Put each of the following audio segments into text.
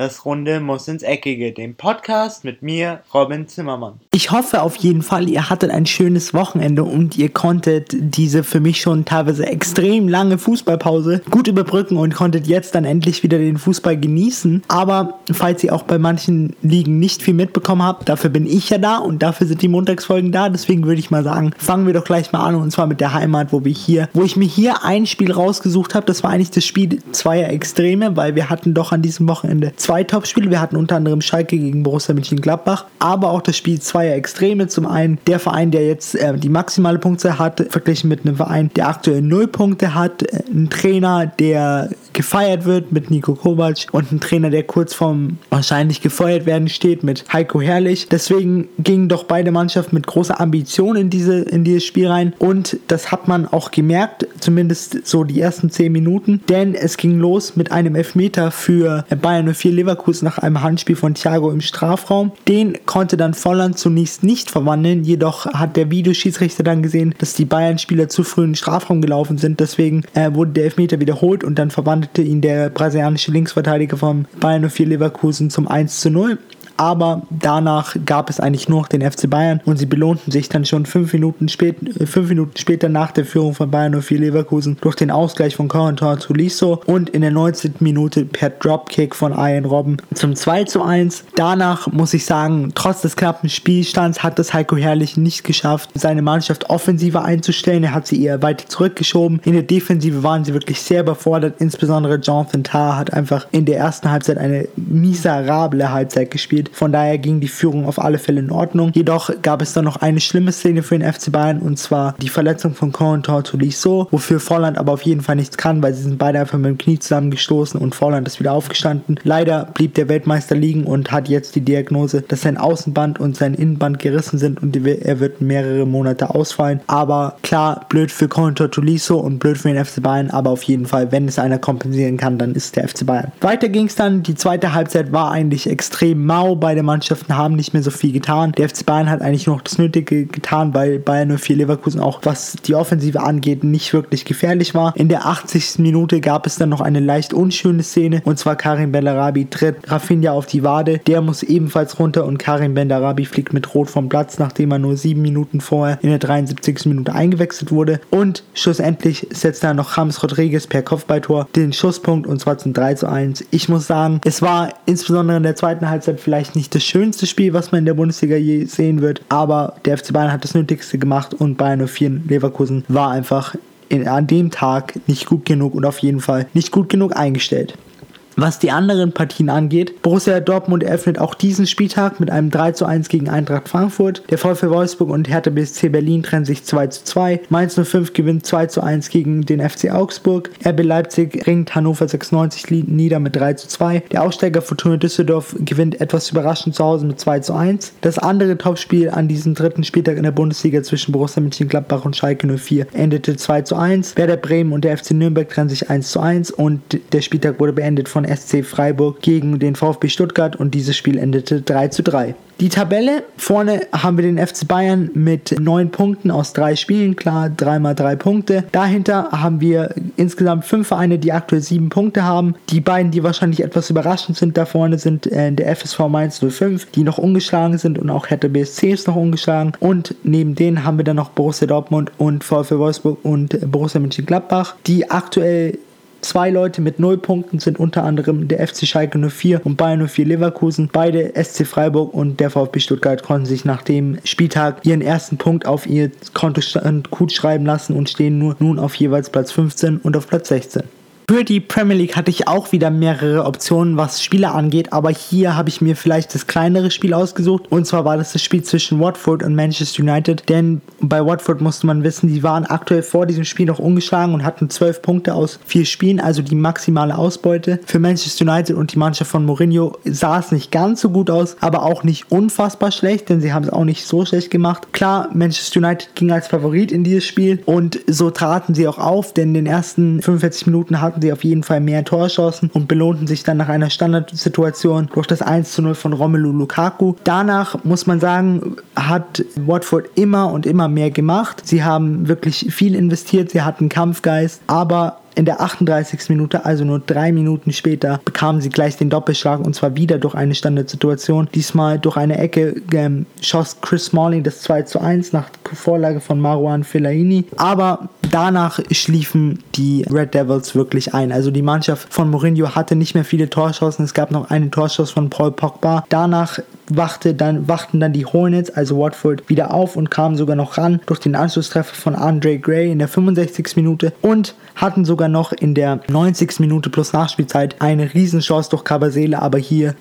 Das Runde muss ins Eckige, dem Podcast mit mir, Robin Zimmermann. Ich hoffe auf jeden Fall, ihr hattet ein schönes Wochenende und ihr konntet diese für mich schon teilweise extrem lange Fußballpause gut überbrücken und konntet jetzt dann endlich wieder den Fußball genießen. Aber falls ihr auch bei manchen Ligen nicht viel mitbekommen habt, dafür bin ich ja da und dafür sind die Montagsfolgen da. Deswegen würde ich mal sagen, fangen wir doch gleich mal an und zwar mit der Heimat, wo wir hier, wo ich mir hier ein Spiel rausgesucht habe. Das war eigentlich das Spiel zweier Extreme, weil wir hatten doch an diesem Wochenende zwei zwei Topspiele. Wir hatten unter anderem Schalke gegen Borussia Mönchengladbach, aber auch das Spiel zweier Extreme. Zum einen der Verein, der jetzt äh, die maximale Punkte hat, verglichen mit einem Verein, der aktuell null Punkte hat. Äh, ein Trainer, der gefeiert wird mit Nico Kovac und ein Trainer, der kurz vorm wahrscheinlich gefeuert werden steht mit Heiko Herrlich. Deswegen gingen doch beide Mannschaften mit großer Ambition in, diese, in dieses Spiel rein und das hat man auch gemerkt, zumindest so die ersten 10 Minuten, denn es ging los mit einem Elfmeter für Bayern 04 Leverkusen nach einem Handspiel von Thiago im Strafraum. Den konnte dann Volland zunächst nicht verwandeln, jedoch hat der Videoschiedsrichter dann gesehen, dass die Bayern-Spieler zu früh in den Strafraum gelaufen sind, deswegen äh, wurde der Elfmeter wiederholt und dann verwandelt verwandelte ihn der brasilianische Linksverteidiger vom Bayern 04 Leverkusen zum 1 zu 0 aber danach gab es eigentlich nur noch den FC Bayern und sie belohnten sich dann schon fünf Minuten, spät, äh, fünf Minuten später nach der Führung von Bayern 04 Leverkusen durch den Ausgleich von Corentin zu Liso und in der 19. Minute per Dropkick von Ian Robben zum 2 zu 1. Danach muss ich sagen, trotz des knappen Spielstands hat es Heiko Herrlich nicht geschafft, seine Mannschaft offensiver einzustellen. Er hat sie eher weiter zurückgeschoben. In der Defensive waren sie wirklich sehr überfordert. Insbesondere Jonathan Tarr hat einfach in der ersten Halbzeit eine miserable Halbzeit gespielt. Von daher ging die Führung auf alle Fälle in Ordnung. Jedoch gab es dann noch eine schlimme Szene für den FC Bayern und zwar die Verletzung von Corentin Tolisso, wofür Volland aber auf jeden Fall nichts kann, weil sie sind beide einfach mit dem Knie zusammengestoßen und Volland ist wieder aufgestanden. Leider blieb der Weltmeister liegen und hat jetzt die Diagnose, dass sein Außenband und sein Innenband gerissen sind und er wird mehrere Monate ausfallen. Aber klar, blöd für Corentin Tolisso und blöd für den FC Bayern, aber auf jeden Fall, wenn es einer kompensieren kann, dann ist der FC Bayern. Weiter ging es dann, die zweite Halbzeit war eigentlich extrem mau Beide Mannschaften haben nicht mehr so viel getan. Der FC Bayern hat eigentlich nur noch das Nötige getan, weil Bayern 04 Leverkusen auch, was die Offensive angeht, nicht wirklich gefährlich war. In der 80. Minute gab es dann noch eine leicht unschöne Szene und zwar Karim Bellarabi tritt Rafinha auf die Wade. Der muss ebenfalls runter und Karim Bellarabi fliegt mit Rot vom Platz, nachdem er nur sieben Minuten vorher in der 73. Minute eingewechselt wurde. Und schlussendlich setzt dann noch James Rodriguez per Kopfballtor den Schusspunkt und zwar zum 3 zu 1. Ich muss sagen, es war insbesondere in der zweiten Halbzeit vielleicht vielleicht nicht das schönste Spiel, was man in der Bundesliga je sehen wird, aber der FC Bayern hat das Nötigste gemacht und Bayern 04 Leverkusen war einfach in, an dem Tag nicht gut genug und auf jeden Fall nicht gut genug eingestellt. Was die anderen Partien angeht, Borussia Dortmund eröffnet auch diesen Spieltag mit einem 3 zu 1 gegen Eintracht Frankfurt. Der VfL Wolfsburg und Hertha BSC Berlin trennen sich 2 zu 2. Mainz 05 gewinnt 2 zu 1 gegen den FC Augsburg. RB Leipzig ringt Hannover 96 nieder mit 3 zu 2. Der Aussteiger Fortuna Düsseldorf gewinnt etwas überraschend zu Hause mit 2 zu 1. Das andere Topspiel an diesem dritten Spieltag in der Bundesliga zwischen Borussia Mönchengladbach und Schalke 04 endete 2 zu 1. Werder Bremen und der FC Nürnberg trennen sich 1 zu 1 und der Spieltag wurde beendet von SC Freiburg gegen den VfB Stuttgart und dieses Spiel endete 3 zu 3. Die Tabelle, vorne haben wir den FC Bayern mit 9 Punkten aus drei Spielen, klar, 3 mal 3 Punkte. Dahinter haben wir insgesamt 5 Vereine, die aktuell 7 Punkte haben. Die beiden, die wahrscheinlich etwas überraschend sind da vorne, sind äh, der FSV Mainz 05, die noch ungeschlagen sind und auch Hertha BSC ist noch ungeschlagen. Und neben denen haben wir dann noch Borussia Dortmund und VfL Wolfsburg und Borussia Mönchengladbach, die aktuell Zwei Leute mit 0 Punkten sind unter anderem der FC Schalke 04 und Bayern 04 Leverkusen. Beide SC Freiburg und der VfB Stuttgart konnten sich nach dem Spieltag ihren ersten Punkt auf ihr Konto gut schreiben lassen und stehen nur nun auf jeweils Platz 15 und auf Platz 16. Für die Premier League hatte ich auch wieder mehrere Optionen, was Spiele angeht, aber hier habe ich mir vielleicht das kleinere Spiel ausgesucht und zwar war das das Spiel zwischen Watford und Manchester United, denn bei Watford musste man wissen, die waren aktuell vor diesem Spiel noch ungeschlagen und hatten 12 Punkte aus vier Spielen, also die maximale Ausbeute. Für Manchester United und die Mannschaft von Mourinho sah es nicht ganz so gut aus, aber auch nicht unfassbar schlecht, denn sie haben es auch nicht so schlecht gemacht. Klar, Manchester United ging als Favorit in dieses Spiel und so traten sie auch auf, denn in den ersten 45 Minuten hatten hatten sie auf jeden Fall mehr Torchancen und belohnten sich dann nach einer Standardsituation durch das 1 zu 0 von Romelu Lukaku. Danach muss man sagen, hat Watford immer und immer mehr gemacht. Sie haben wirklich viel investiert, sie hatten Kampfgeist, aber in der 38. Minute, also nur drei Minuten später, bekamen sie gleich den Doppelschlag und zwar wieder durch eine Standardsituation. Diesmal durch eine Ecke ähm, schoss Chris Smalling das 2 zu 1 nach Vorlage von Marwan Fellaini. Aber danach schliefen die Red Devils wirklich ein. Also die Mannschaft von Mourinho hatte nicht mehr viele Torschancen. Es gab noch einen Torschuss von Paul Pogba. Danach wachte dann, wachten dann die Hornets, also Watford, wieder auf und kamen sogar noch ran durch den Anschlusstreffer von Andre Gray in der 65. Minute und hatten sogar noch in der 90. Minute plus Nachspielzeit eine Riesenchance durch Cabasele, aber hier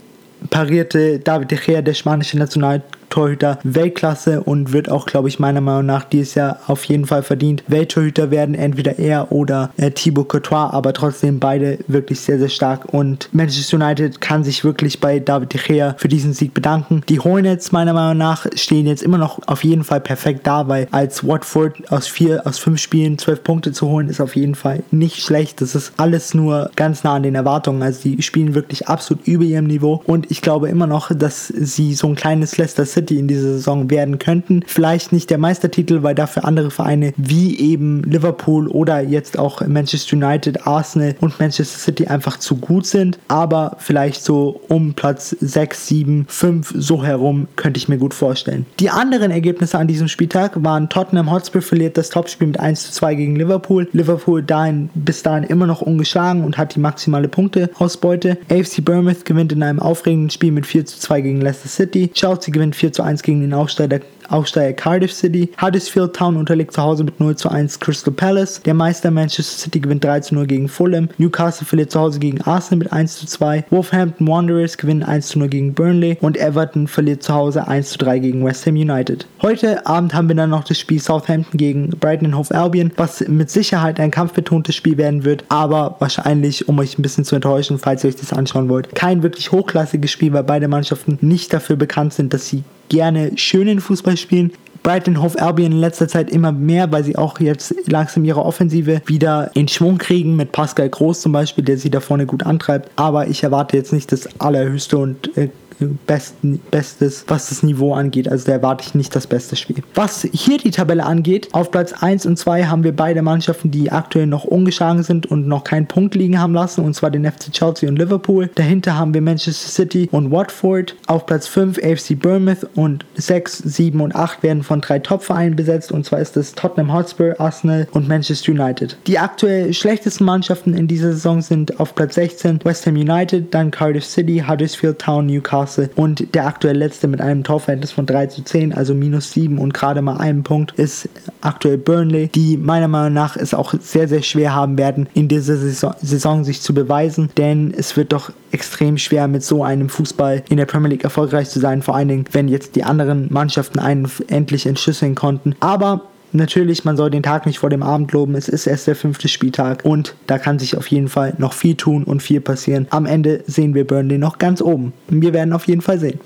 parierte David de Gea, der spanische National Torhüter Weltklasse und wird auch, glaube ich, meiner Meinung nach dieses Jahr auf jeden Fall verdient. Welttorhüter werden entweder er oder äh, Thibaut Courtois, aber trotzdem beide wirklich sehr, sehr stark und Manchester United kann sich wirklich bei David de Gea für diesen Sieg bedanken. Die Hornets, meiner Meinung nach, stehen jetzt immer noch auf jeden Fall perfekt da, weil als Watford aus vier, aus fünf Spielen zwölf Punkte zu holen, ist auf jeden Fall nicht schlecht. Das ist alles nur ganz nah an den Erwartungen. Also die spielen wirklich absolut über ihrem Niveau und ich glaube immer noch, dass sie so ein kleines Leicester City City in dieser Saison werden könnten. Vielleicht nicht der Meistertitel, weil dafür andere Vereine wie eben Liverpool oder jetzt auch Manchester United, Arsenal und Manchester City einfach zu gut sind. Aber vielleicht so um Platz 6, 7, 5 so herum könnte ich mir gut vorstellen. Die anderen Ergebnisse an diesem Spieltag waren Tottenham Hotspur verliert das Topspiel mit 1 zu 2 gegen Liverpool. Liverpool dahin, bis dahin immer noch ungeschlagen und hat die maximale Punkteausbeute. AFC Bournemouth gewinnt in einem aufregenden Spiel mit 4 zu 2 gegen Leicester City. Chelsea gewinnt 4 zu 1 gegen den Aufsteiger Aufsteiger Cardiff City. Huddersfield Town unterliegt zu Hause mit 0 zu 1 Crystal Palace. Der Meister Manchester City gewinnt 3 zu 0 gegen Fulham. Newcastle verliert zu Hause gegen Arsenal mit 1 zu 2. Wolverhampton Wanderers gewinnen 1 zu 0 gegen Burnley. Und Everton verliert zu Hause 1 zu 3 gegen West Ham United. Heute Abend haben wir dann noch das Spiel Southampton gegen Brighton Hove Albion, was mit Sicherheit ein kampfbetontes Spiel werden wird, aber wahrscheinlich, um euch ein bisschen zu enttäuschen, falls ihr euch das anschauen wollt, kein wirklich hochklassiges Spiel, weil beide Mannschaften nicht dafür bekannt sind, dass sie gerne schönen Fußball spielen. Brighton Hove Albion in letzter Zeit immer mehr, weil sie auch jetzt langsam ihre Offensive wieder in Schwung kriegen, mit Pascal Groß zum Beispiel, der sie da vorne gut antreibt. Aber ich erwarte jetzt nicht das allerhöchste und äh, besten, Bestes, was das Niveau angeht. Also da erwarte ich nicht das beste Spiel. Was hier die Tabelle angeht, auf Platz 1 und 2 haben wir beide Mannschaften, die aktuell noch ungeschlagen sind und noch keinen Punkt liegen haben lassen, und zwar den FC Chelsea und Liverpool. Dahinter haben wir Manchester City und Watford. Auf Platz 5 AFC Bournemouth und 6, 7 und 8 werden von drei Top-Vereinen besetzt, und zwar ist es Tottenham Hotspur, Arsenal und Manchester United. Die aktuell schlechtesten Mannschaften in dieser Saison sind auf Platz 16 West Ham United, dann Cardiff City, Huddersfield Town, Newcastle Newcastle. Und der aktuell letzte mit einem Torverhältnis von 3 zu 10, also minus 7 und gerade mal einem Punkt ist aktuell Burnley, die meiner Meinung nach es auch sehr, sehr schwer haben werden, in dieser Saison, Saison sich zu beweisen, denn es wird doch extrem schwer mit so einem Fußball in der Premier League erfolgreich zu sein, vor allen Dingen, wenn jetzt die anderen Mannschaften einen endlich entschlüsseln konnten. Aber Natürlich, man soll den Tag nicht vor dem Abend loben. Es ist erst der fünfte Spieltag und da kann sich auf jeden Fall noch viel tun und viel passieren. Am Ende sehen wir Burnley noch ganz oben. Wir werden auf jeden Fall sehen.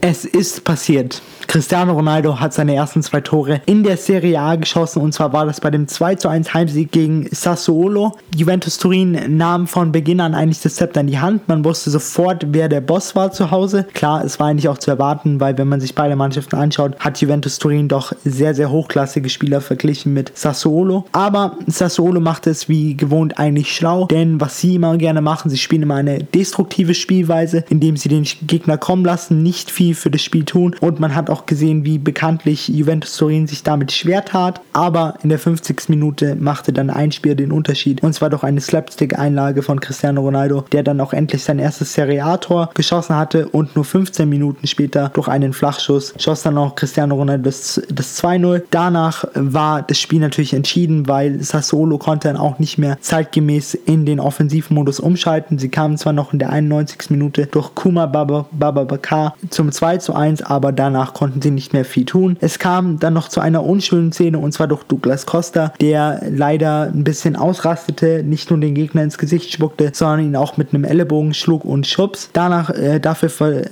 Es ist passiert. Cristiano Ronaldo hat seine ersten zwei Tore in der Serie A geschossen und zwar war das bei dem 2 zu 1 Heimsieg gegen Sassuolo. Juventus Turin nahm von Beginn an eigentlich das Zepter in die Hand. Man wusste sofort, wer der Boss war zu Hause. Klar, es war eigentlich auch zu erwarten, weil wenn man sich beide Mannschaften anschaut, hat Juventus Turin doch sehr, sehr hochklassige Spieler verglichen mit Sassuolo. Aber Sassuolo macht es wie gewohnt eigentlich schlau, denn was sie immer gerne machen, sie spielen immer eine destruktive Spielweise, indem sie den Gegner kommen lassen, nicht viel für das Spiel tun und man hat auch gesehen, wie bekanntlich Juventus Turin sich damit schwer tat, aber in der 50. Minute machte dann ein Spiel den Unterschied und zwar durch eine Slapstick-Einlage von Cristiano Ronaldo, der dann auch endlich sein erstes Serie A-Tor geschossen hatte und nur 15 Minuten später durch einen Flachschuss schoss dann auch Cristiano Ronaldo das, das 2-0. Danach war das Spiel natürlich entschieden, weil Sassuolo konnte dann auch nicht mehr zeitgemäß in den Offensivmodus umschalten. Sie kamen zwar noch in der 91. Minute durch Kuma Baba Bakar zum 2 zu 1, aber danach konnten sie nicht mehr viel tun. Es kam dann noch zu einer unschönen Szene und zwar durch Douglas Costa, der leider ein bisschen ausrastete, nicht nur den Gegner ins Gesicht spuckte, sondern ihn auch mit einem Ellenbogen schlug und schubs. Danach, äh, dafür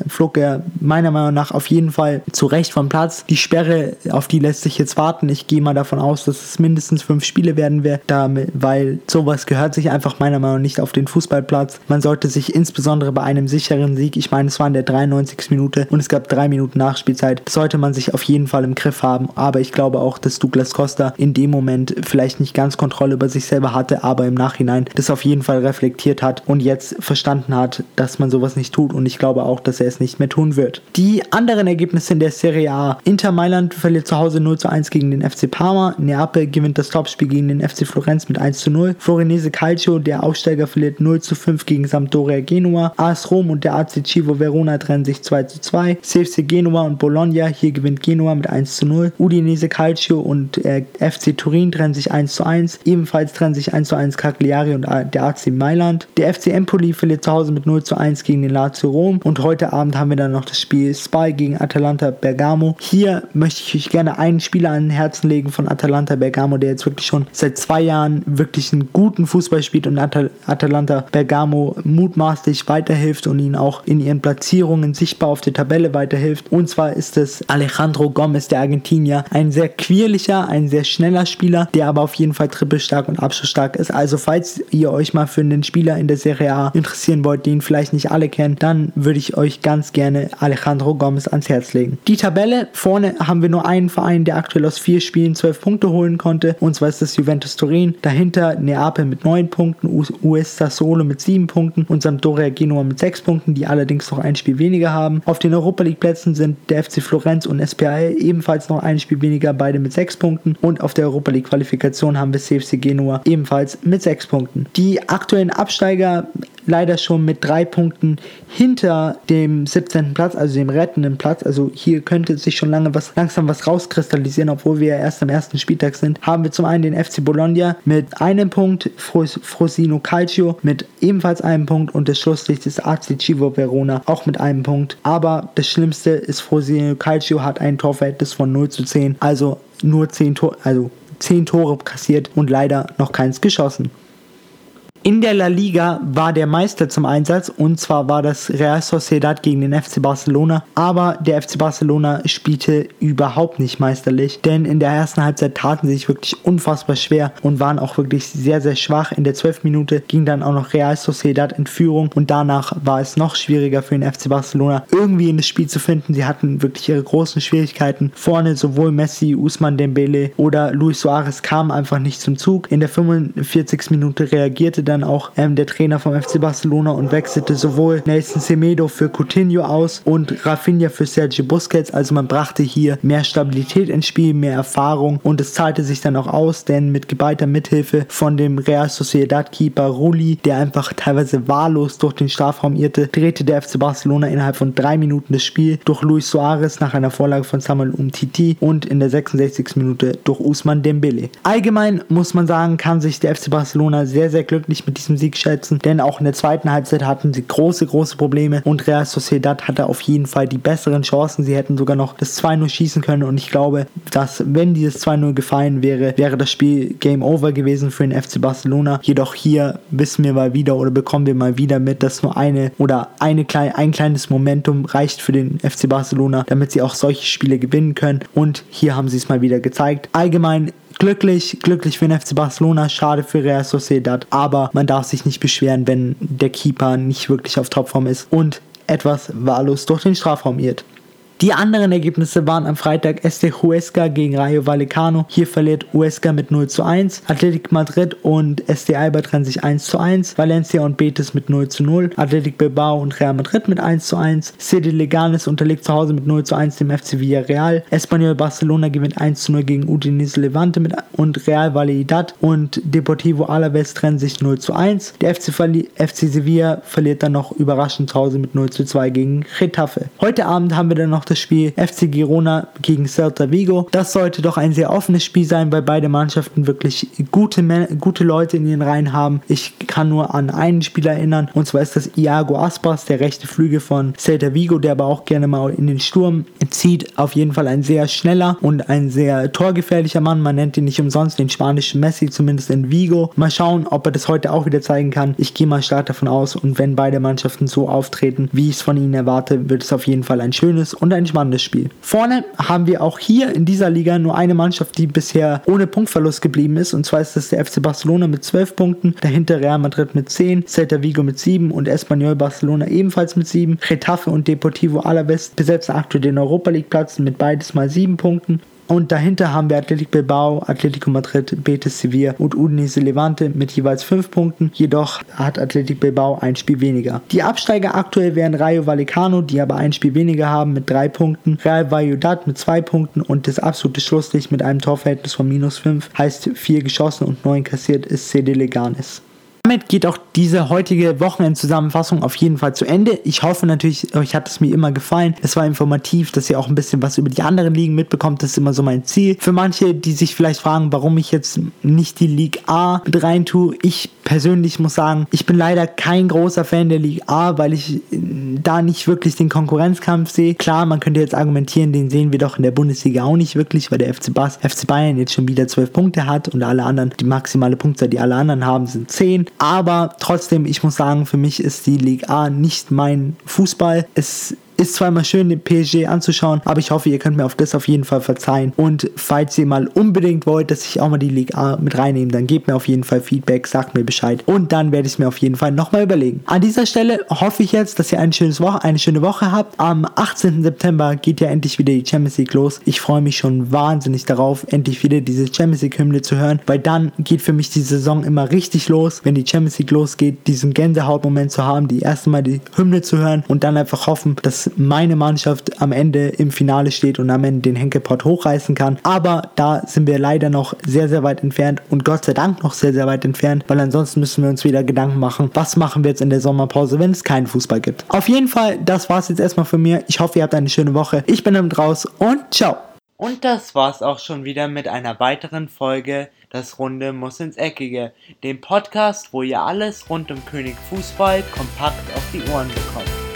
flog er meiner Meinung nach auf jeden Fall zu Recht vom Platz. Die Sperre, auf die lässt sich jetzt warten. Ich gehe mal davon aus, dass es mindestens fünf Spiele werden wird, damit, weil sowas gehört sich einfach meiner Meinung nach nicht auf den Fußballplatz. Man sollte sich insbesondere bei einem sicheren Sieg, ich meine, es war in der 93. Minute und es gab drei Minuten Nachspielzeit, Zeit sollte man sich auf jeden Fall im Griff haben. Aber ich glaube auch, dass Douglas Costa in dem Moment vielleicht nicht ganz Kontrolle über sich selber hatte, aber im Nachhinein das auf jeden Fall reflektiert hat und jetzt verstanden hat, dass man sowas nicht tut. Und ich glaube auch, dass er es nicht mehr tun wird. Die anderen Ergebnisse in der Serie A. Inter Mailand verliert zu Hause 0 zu 1 gegen den FC Parma. Neapel gewinnt das Topspiel gegen den FC Florenz mit 1 zu 0. Florenese Calcio, der Aufsteiger, verliert 0 zu 5 gegen Sampdoria Genua. AS Rom und der AC Civo Verona trennen sich 2 zu 2. CFC Genua und Bologna, hier gewinnt Genua mit 1 zu 0. Udinese Calcio und äh, FC Turin trennen sich 1 zu 1. Ebenfalls trennen sich 1 zu 1 Cagliari und der AC Mailand. Der FC Empoli verliert zu Hause mit 0 zu 1 gegen den Lazio Rom. Und heute Abend haben wir dann noch das Spiel Spy gegen Atalanta Bergamo. Hier möchte ich euch gerne einen Spieler an den Herzen legen von Atalanta Bergamo, der jetzt wirklich schon seit zwei Jahren wirklich einen guten Fußball spielt und Atal Atalanta Bergamo mutmaßlich weiterhilft und ihnen auch in ihren Platzierungen sichtbar auf der Tabelle weiterhilft. Und zwar ist es Alejandro Gomez, der Argentinier. Ein sehr quirliger, ein sehr schneller Spieler, der aber auf jeden Fall trippelstark und abschlussstark ist. Also falls ihr euch mal für einen Spieler in der Serie A interessieren wollt, den vielleicht nicht alle kennen, dann würde ich euch ganz gerne Alejandro Gomez ans Herz legen. Die Tabelle, vorne haben wir nur einen Verein, der aktuell aus vier Spielen zwölf Punkte holen konnte, und zwar ist das Juventus Turin. Dahinter Neapel mit neun Punkten, US Sassuolo mit sieben Punkten und Sampdoria Genua mit sechs Punkten, die allerdings noch ein Spiel weniger haben. Auf den Europa League Plätzen sind der FC Florenz und SPAL ebenfalls noch ein Spiel weniger, beide mit sechs Punkten. Und auf der Europa League Qualifikation haben wir CFC Genua ebenfalls mit sechs Punkten. Die aktuellen Absteiger leider schon mit drei Punkten hinter dem 17. Platz, also dem rettenden Platz. Also hier könnte sich schon lange was langsam was rauskristallisieren, obwohl wir erst am ersten Spieltag sind. Haben wir zum einen den FC Bologna mit einem Punkt, Frosino Calcio mit ebenfalls einem Punkt und das Schlusslicht ist AC Civo Verona auch mit einem Punkt. Aber das Schlimmste ist Frosino Calcio hat ein Torverhältnis von 0 zu 10, also nur 10 Tore, also 10 Tore kassiert und leider noch keins geschossen. In der La Liga war der Meister zum Einsatz und zwar war das Real Sociedad gegen den FC Barcelona, aber der FC Barcelona spielte überhaupt nicht meisterlich, denn in der ersten Halbzeit taten sie sich wirklich unfassbar schwer und waren auch wirklich sehr, sehr schwach. In der 12. Minute ging dann auch noch Real Sociedad in Führung und danach war es noch schwieriger für den FC Barcelona irgendwie in das Spiel zu finden. Sie hatten wirklich ihre großen Schwierigkeiten. Vorne sowohl Messi, Usman Dembele oder Luis Suarez kamen einfach nicht zum Zug. In der 45. Minute reagierte dann auch ähm, der Trainer vom FC Barcelona und wechselte sowohl Nelson Semedo für Coutinho aus und Rafinha für Sergio Busquets. Also man brachte hier mehr Stabilität ins Spiel, mehr Erfahrung und es zahlte sich dann auch aus, denn mit geballter Mithilfe von dem Real Sociedad Keeper Rulli, der einfach teilweise wahllos durch den Strafraum irrte, drehte der FC Barcelona innerhalb von drei Minuten das Spiel durch Luis Suarez nach einer Vorlage von Samuel Umtiti und in der 66. Minute durch Usman Dembele. Allgemein muss man sagen, kann sich der FC Barcelona sehr, sehr glücklich nicht mit diesem Sieg schätzen, denn auch in der zweiten Halbzeit hatten sie große, große Probleme und Real Sociedad hatte auf jeden Fall die besseren Chancen. Sie hätten sogar noch das 2-0 schießen können und ich glaube, dass wenn dieses 2-0 gefallen wäre, wäre das Spiel Game Over gewesen für den FC Barcelona. Jedoch hier wissen wir mal wieder oder bekommen wir mal wieder mit, dass nur eine oder eine klein, ein kleines Momentum reicht für den FC Barcelona, damit sie auch solche Spiele gewinnen können und hier haben sie es mal wieder gezeigt. Allgemein glücklich, glücklich für den FC Barcelona, schade für Real Sociedad, aber man darf sich nicht beschweren, wenn der Keeper nicht wirklich auf Topform ist und etwas wahllos durch den Strafraum irrt. Die anderen Ergebnisse waren am Freitag Este Huesca gegen Rayo Vallecano. Hier verliert Huesca mit 0 zu 1. Athletic Madrid und Este Alba trennen sich 1 zu 1. Valencia und Betis mit 0 zu 0. Athletic Bilbao und Real Madrid mit 1 zu 1. City Leganes unterliegt zu Hause mit 0 zu 1 dem FC Villarreal. Espanyol Barcelona gewinnt 1 zu 0 gegen Udinese Levante mit und Real Valladolid und Deportivo Alaves trennen sich 0 zu 1. Der FC, FC Sevilla verliert dann noch überraschend zu Hause mit 0 zu 2 gegen Getafe. Heute Abend haben wir dann noch das Spiel FC Girona gegen Celta Vigo. Das sollte doch ein sehr offenes Spiel sein, weil beide Mannschaften wirklich gute, gute Leute in ihren Reihen haben. Ich kann nur an einen Spieler erinnern, und zwar ist das Iago Aspas, der rechte Flügel von Celta Vigo, der aber auch gerne mal in den Sturm zieht. Auf jeden Fall ein sehr schneller und ein sehr torgefährlicher Mann. Man nennt ihn nicht umsonst den spanischen Messi, zumindest in Vigo. Mal schauen, ob er das heute auch wieder zeigen kann. Ich gehe mal stark davon aus und wenn beide Mannschaften so auftreten, wie ich es von ihnen erwarte, wird es auf jeden Fall ein schönes und ein ein spannendes Spiel. Vorne haben wir auch hier in dieser Liga nur eine Mannschaft, die bisher ohne Punktverlust geblieben ist. Und zwar ist das der FC Barcelona mit 12 Punkten, dahinter Real Madrid mit 10, Celta Vigo mit 7 und Espanyol Barcelona ebenfalls mit 7. Getafe und Deportivo Alaves besetzen aktuell den Europa League Platz mit beides mal 7 Punkten. Und dahinter haben wir Athletic Bilbao, Atletico Madrid, Betis Sevilla und Udinese Levante mit jeweils 5 Punkten. Jedoch hat Athletic Bilbao ein Spiel weniger. Die Absteiger aktuell wären Rayo Vallecano, die aber ein Spiel weniger haben mit 3 Punkten. Real Valladolid mit 2 Punkten und das absolute Schlusslicht mit einem Torverhältnis von minus 5 heißt 4 geschossen und 9 kassiert ist CD Leganes. Damit geht auch diese heutige Wochenendzusammenfassung auf jeden Fall zu Ende. Ich hoffe natürlich, euch hat es mir immer gefallen. Es war informativ, dass ihr auch ein bisschen was über die anderen Ligen mitbekommt. Das ist immer so mein Ziel. Für manche, die sich vielleicht fragen, warum ich jetzt nicht die League A mit rein tue, ich persönlich muss sagen, ich bin leider kein großer Fan der League A, weil ich äh, da nicht wirklich den Konkurrenzkampf sehe. Klar, man könnte jetzt argumentieren, den sehen wir doch in der Bundesliga auch nicht wirklich, weil der FC, Bas, FC Bayern jetzt schon wieder 12 Punkte hat und alle anderen, die maximale Punktzahl, die alle anderen haben, sind 10. Aber trotzdem, ich muss sagen, für mich ist die Ligue A nicht mein Fußball. Es ist zwar immer schön, den PSG anzuschauen, aber ich hoffe, ihr könnt mir auf das auf jeden Fall verzeihen. Und falls ihr mal unbedingt wollt, dass ich auch mal die Liga mit reinnehme, dann gebt mir auf jeden Fall Feedback, sagt mir Bescheid. Und dann werde ich es mir auf jeden Fall nochmal überlegen. An dieser Stelle hoffe ich jetzt, dass ihr ein schönes Woche, eine schöne Woche habt. Am 18. September geht ja endlich wieder die Champions League los. Ich freue mich schon wahnsinnig darauf, endlich wieder diese Champions League Hymne zu hören, weil dann geht für mich die Saison immer richtig los, wenn die Champions League losgeht, diesen Gänsehautmoment zu haben, die erste Mal die Hymne zu hören und dann einfach hoffen, dass meine Mannschaft am Ende im Finale steht und am Ende den Henkelpot hochreißen kann. Aber da sind wir leider noch sehr, sehr weit entfernt und Gott sei Dank noch sehr, sehr weit entfernt, weil ansonsten müssen wir uns wieder Gedanken machen, was machen wir jetzt in der Sommerpause, wenn es keinen Fußball gibt. Auf jeden Fall, das war es jetzt erstmal von mir. Ich hoffe, ihr habt eine schöne Woche. Ich bin damit raus und ciao. Und das war's auch schon wieder mit einer weiteren Folge Das Runde muss ins Eckige, dem Podcast, wo ihr alles rund um König Fußball kompakt auf die Ohren bekommt.